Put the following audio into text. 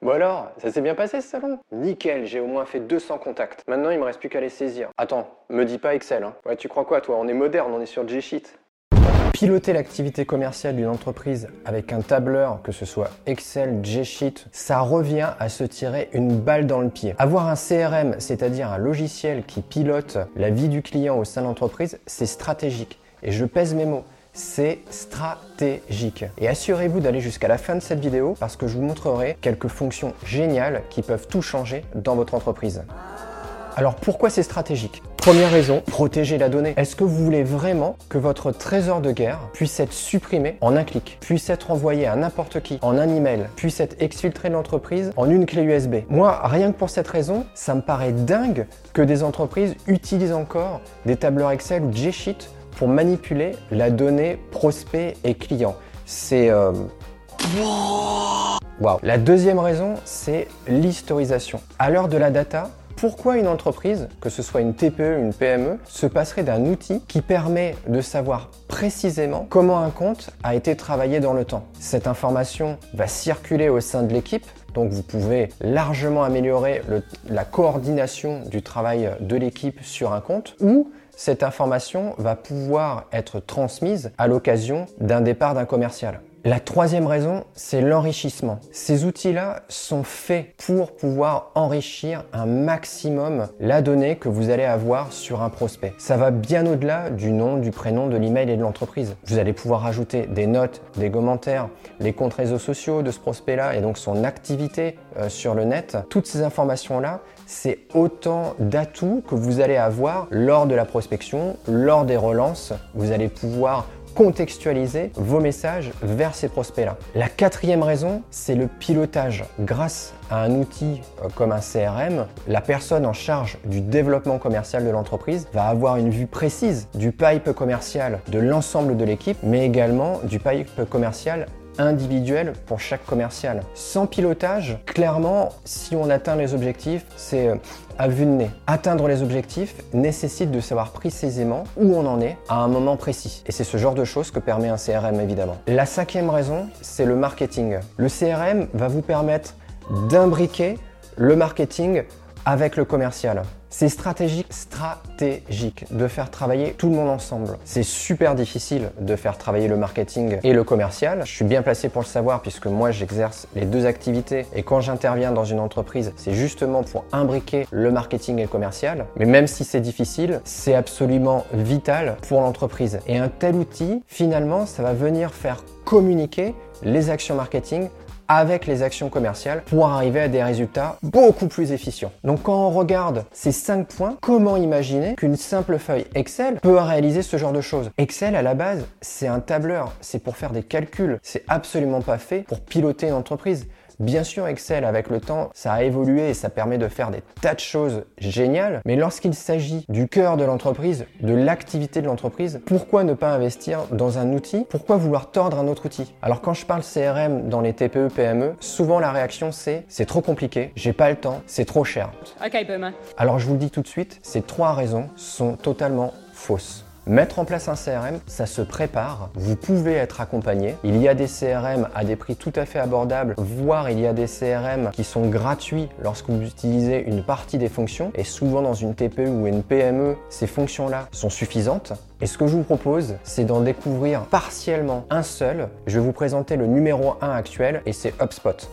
Bon alors, ça s'est bien passé ce salon? Nickel, j'ai au moins fait 200 contacts. Maintenant, il me reste plus qu'à les saisir. Attends, me dis pas Excel, hein. Ouais, tu crois quoi toi? On est moderne, on est sur G-Sheet. Piloter l'activité commerciale d'une entreprise avec un tableur, que ce soit Excel, G-Sheet, ça revient à se tirer une balle dans le pied. Avoir un CRM, c'est-à-dire un logiciel qui pilote la vie du client au sein de l'entreprise, c'est stratégique. Et je pèse mes mots c'est stratégique. Et assurez-vous d'aller jusqu'à la fin de cette vidéo parce que je vous montrerai quelques fonctions géniales qui peuvent tout changer dans votre entreprise. Alors pourquoi c'est stratégique? Première raison, protéger la donnée. Est-ce que vous voulez vraiment que votre trésor de guerre puisse être supprimé en un clic, puisse être envoyé à n'importe qui en un email, puisse être exfiltré de l'entreprise en une clé USB Moi, rien que pour cette raison, ça me paraît dingue que des entreprises utilisent encore des tableurs Excel ou G-Sheet pour manipuler la donnée prospect et client. C'est... Euh... La deuxième raison, c'est l'historisation. À l'heure de la data, pourquoi une entreprise, que ce soit une TPE, une PME, se passerait d'un outil qui permet de savoir précisément comment un compte a été travaillé dans le temps? Cette information va circuler au sein de l'équipe, donc vous pouvez largement améliorer la coordination du travail de l'équipe sur un compte, ou cette information va pouvoir être transmise à l'occasion d'un départ d'un commercial. La troisième raison, c'est l'enrichissement. Ces outils-là sont faits pour pouvoir enrichir un maximum la donnée que vous allez avoir sur un prospect. Ça va bien au-delà du nom, du prénom, de l'email et de l'entreprise. Vous allez pouvoir ajouter des notes, des commentaires, les comptes réseaux sociaux de ce prospect-là et donc son activité euh, sur le net. Toutes ces informations-là, c'est autant d'atouts que vous allez avoir lors de la prospection, lors des relances. Vous allez pouvoir contextualiser vos messages vers ces prospects-là. La quatrième raison, c'est le pilotage. Grâce à un outil euh, comme un CRM, la personne en charge du développement commercial de l'entreprise va avoir une vue précise du pipe commercial de l'ensemble de l'équipe, mais également du pipe commercial individuel pour chaque commercial. Sans pilotage, clairement, si on atteint les objectifs, c'est euh, à vue de nez. Atteindre les objectifs nécessite de savoir précisément où on en est à un moment précis. Et c'est ce genre de choses que permet un CRM évidemment. La cinquième raison, c'est le marketing. Le CRM va vous permettre d'imbriquer le marketing avec le commercial. C'est stratégique, stratégique de faire travailler tout le monde ensemble. C'est super difficile de faire travailler le marketing et le commercial. Je suis bien placé pour le savoir puisque moi j'exerce les deux activités et quand j'interviens dans une entreprise, c'est justement pour imbriquer le marketing et le commercial. Mais même si c'est difficile, c'est absolument vital pour l'entreprise. Et un tel outil, finalement, ça va venir faire communiquer les actions marketing avec les actions commerciales pour arriver à des résultats beaucoup plus efficients. Donc quand on regarde ces 5 points, comment imaginer qu'une simple feuille Excel peut réaliser ce genre de choses? Excel à la base, c'est un tableur, c'est pour faire des calculs, c'est absolument pas fait pour piloter une entreprise. Bien sûr, Excel, avec le temps, ça a évolué et ça permet de faire des tas de choses géniales. Mais lorsqu'il s'agit du cœur de l'entreprise, de l'activité de l'entreprise, pourquoi ne pas investir dans un outil? Pourquoi vouloir tordre un autre outil? Alors quand je parle CRM dans les TPE, PME, souvent la réaction c'est c'est trop compliqué, j'ai pas le temps, c'est trop cher. Ok, Alors je vous le dis tout de suite, ces trois raisons sont totalement fausses. Mettre en place un CRM, ça se prépare. Vous pouvez être accompagné. Il y a des CRM à des prix tout à fait abordables, voire il y a des CRM qui sont gratuits lorsque vous utilisez une partie des fonctions. Et souvent dans une TPE ou une PME, ces fonctions-là sont suffisantes. Et ce que je vous propose, c'est d'en découvrir partiellement un seul. Je vais vous présenter le numéro 1 actuel et c'est HubSpot.